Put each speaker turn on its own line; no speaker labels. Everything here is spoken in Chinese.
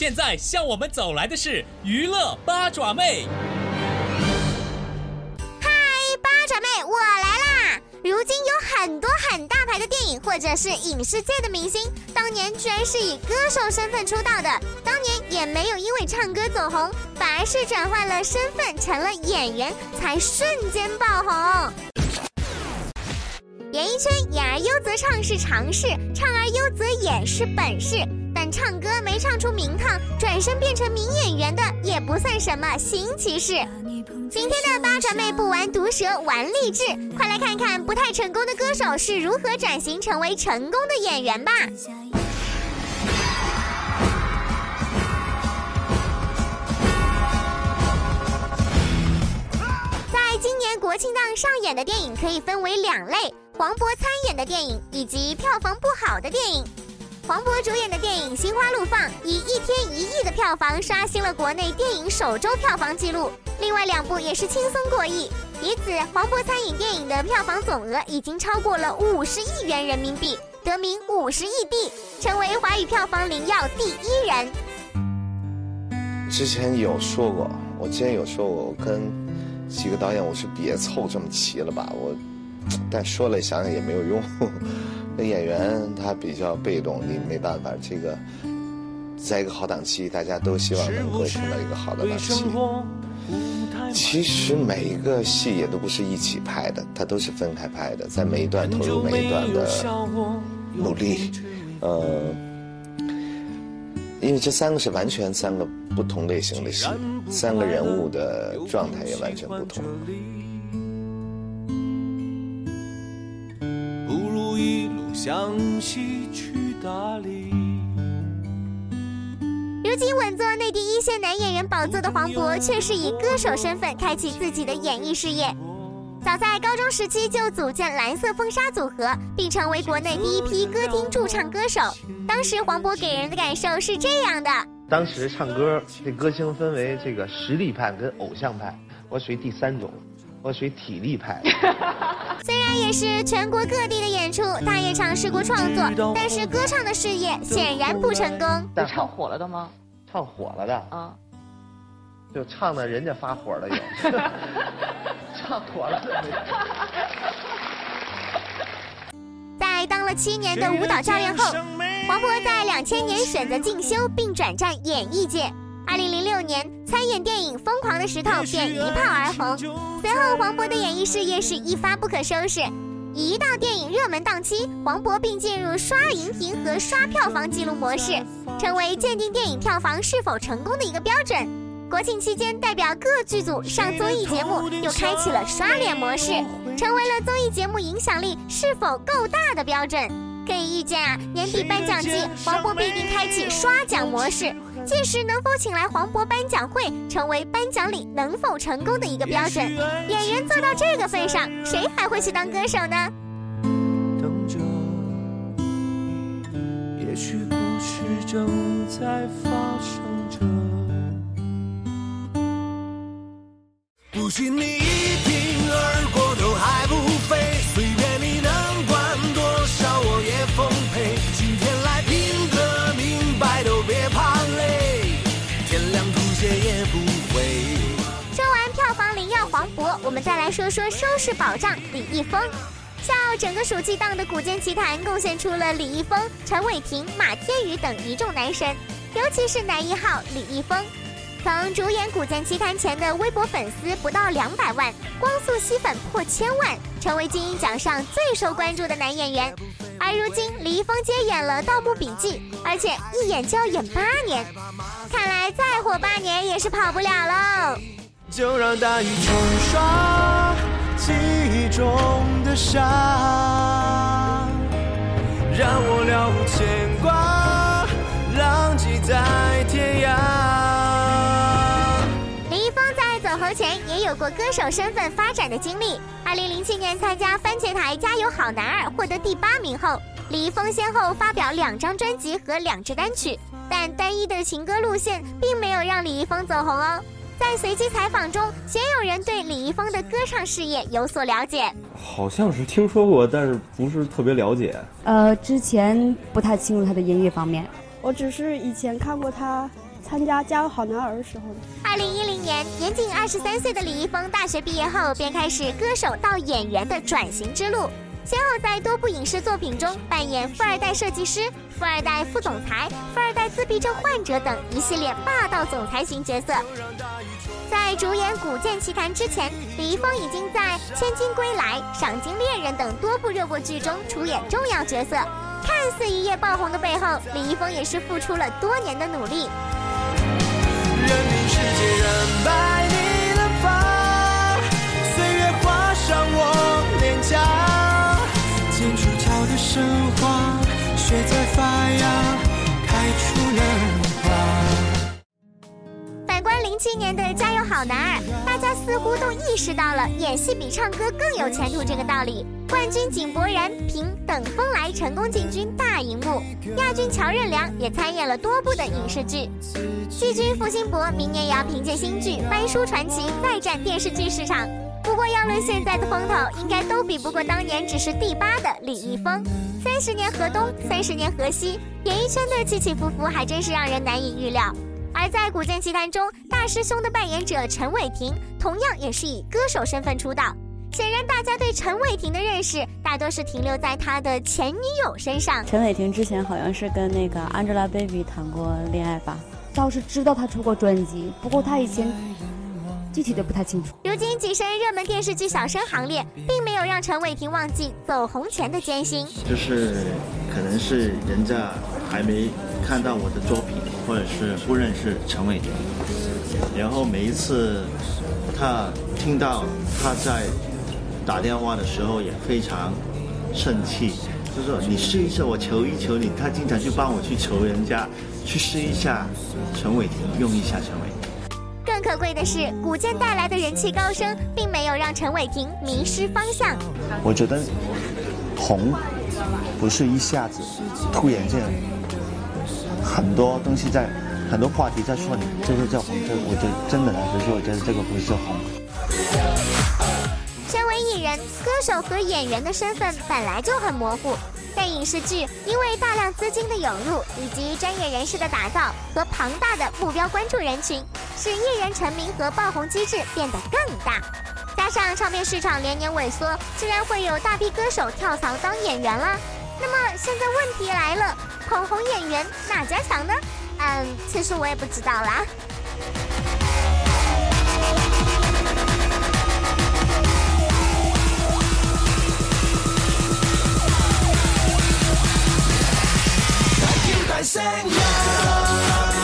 现在向我们走来的是娱乐八爪妹。
嗨，八爪妹，我来啦！如今有很多很大牌的电影或者是影视界的明星，当年居然是以歌手身份出道的，当年也没有因为唱歌走红，反而是转换了身份成了演员，才瞬间爆红。演艺圈演而优则唱是常事，唱而优则演是本事。唱歌没唱出名堂，转身变成名演员的也不算什么新奇事。今天的八爪妹不玩毒舌，玩励志，快来看看不太成功的歌手是如何转型成为成功的演员吧。在今年国庆档上演的电影可以分为两类：黄渤参演的电影以及票房不好的电影。黄渤主演的电影《心花怒放》以一天一亿的票房刷新了国内电影首周票房纪录，另外两部也是轻松过亿。以此，黄渤参演电影的票房总额已经超过了五十亿元人民币，得名“五十亿帝”，成为华语票房灵药第一人。
之前有说过，我之前有说过，我跟几个导演，我说别凑这么齐了吧，我，但说了想想也没有用。那演员他比较被动，你没办法。这个在一个好档期，大家都希望能够碰到一个好的档期。其实每一个戏也都不是一起拍的，它都是分开拍的，在每一段投入每一段的努力。呃，因为这三个是完全三个不同类型的戏，三个人物的状态也完全不同。
向西去大理。如今稳坐内地一线男演员宝座的黄渤，却是以歌手身份开启自己的演艺事业。早在高中时期就组建蓝色风沙组合，并成为国内第一批歌厅驻唱歌手。当时黄渤给人的感受是这样的：
当时唱歌这歌星分为这个实力派跟偶像派，我属于第三种。我属于体力派，
虽然也是全国各地的演出，他也尝试过创作，但是歌唱的事业显然不成功。
但唱火了的吗？
唱火了的啊，就唱的人家发火了也，唱火了的。
在当了七年的舞蹈教练后，黄渤在两千年选择进修并转战演艺界。二零零六年参演电影《疯狂的石头》便一炮而红，随后黄渤的演艺事业是一发不可收拾。一到电影热门档期，黄渤并进入刷荧屏和刷票房记录模式，成为鉴定电影票房是否成功的一个标准。国庆期间，代表各剧组上综艺节目，又开启了刷脸模式，成为了综艺节目影响力是否够大的标准。可以预见啊，年底颁奖季，黄渤必定开启刷奖模式。届时能否请来黄渤颁奖会，成为颁奖礼能否成功的一个标准。演员做到这个份上，谁还会去当歌手呢？等着，也许故事正在发生着。不信你再来说说收视保障李易峰。笑整个暑期档的《古剑奇谭》贡献出了李易峰、陈伟霆、马天宇等一众男神，尤其是男一号李易峰，从主演《古剑奇谭》前的微博粉丝不到两百万，光速吸粉破千万，成为金鹰奖上最受关注的男演员。而如今，李易峰接演了《盗墓笔记》，而且一演就要演八年，看来再火八年也是跑不了喽。就让大雨冲刷记忆中的伤，让我了无牵挂，浪迹在天涯。李易峰在走红前也有过歌手身份发展的经历。二零零七年参加番茄台《加油好男儿》，获得第八名后，李易峰先后发表两张专辑和两支单曲，但单一的情歌路线并没有让李易峰走红哦。在随机采访中，鲜有人对李易峰的歌唱事业有所了解。
好像是听说过，但是不是特别了解。
呃，之前不太清楚他的音乐方面，
我只是以前看过他
参加《加油好男儿》的时候。
二零一零年，年仅二十三岁的李易峰大学毕业后便开始歌手到演员的转型之路，先后在多部影视作品中扮演富二代设计师、富二代副总裁、富二代自闭症患者等一系列霸道总裁型角色。在主演《古剑奇谭》之前，李易峰已经在《千金归来》《赏金猎人》等多部热播剧中出演重要角色。看似一夜爆红的背后，李易峰也是付出了多年的努力。反观零七年的《加油好男儿》，大家似乎都意识到了演戏比唱歌更有前途这个道理。冠军井柏然凭《等风来》成功进军大荧幕，亚军乔任梁也参演了多部的影视剧。季军付辛博明年也要凭借新剧《翻书传奇》再战电视剧市场。不过要论现在的风头，应该都比不过当年只是第八的李易峰。三十年河东，三十年河西，演艺圈的起起伏伏还真是让人难以预料。而在《古剑奇谭》中，大师兄的扮演者陈伟霆同样也是以歌手身份出道。显然，大家对陈伟霆的认识大多是停留在他的前女友身上。
陈伟霆之前好像是跟那个 Angelababy 谈过恋爱吧？
倒是知道他出过专辑，不过他以前具体的不太清楚。
如今跻身热门电视剧小生行列，并没有让陈伟霆忘记走红前的艰辛。
就是可能是人家还没看到我的作品，或者是不认识陈伟霆，然后每一次他听到他在。打电话的时候也非常生气，就说你试一试，我求一求你。他经常去帮我去求人家，去试一下陈伟霆，用一下陈伟霆。
更可贵的是，古剑带来的人气高升，并没有让陈伟霆迷失方向。
我觉得红不是一下子突然间，很多东西在，很多话题在说你，这个叫红。这我觉得真的来说，我觉得这个不是红。
身为艺人歌手和演员的身份本来就很模糊，但影视剧因为大量资金的涌入，以及专业人士的打造和庞大的目标关注人群，使艺人成名和爆红机制变得更大。加上唱片市场连年萎缩，自然会有大批歌手跳槽当演员啦。那么现在问题来了，口红演员哪家强呢？嗯，其实我也不知道啦。
声音。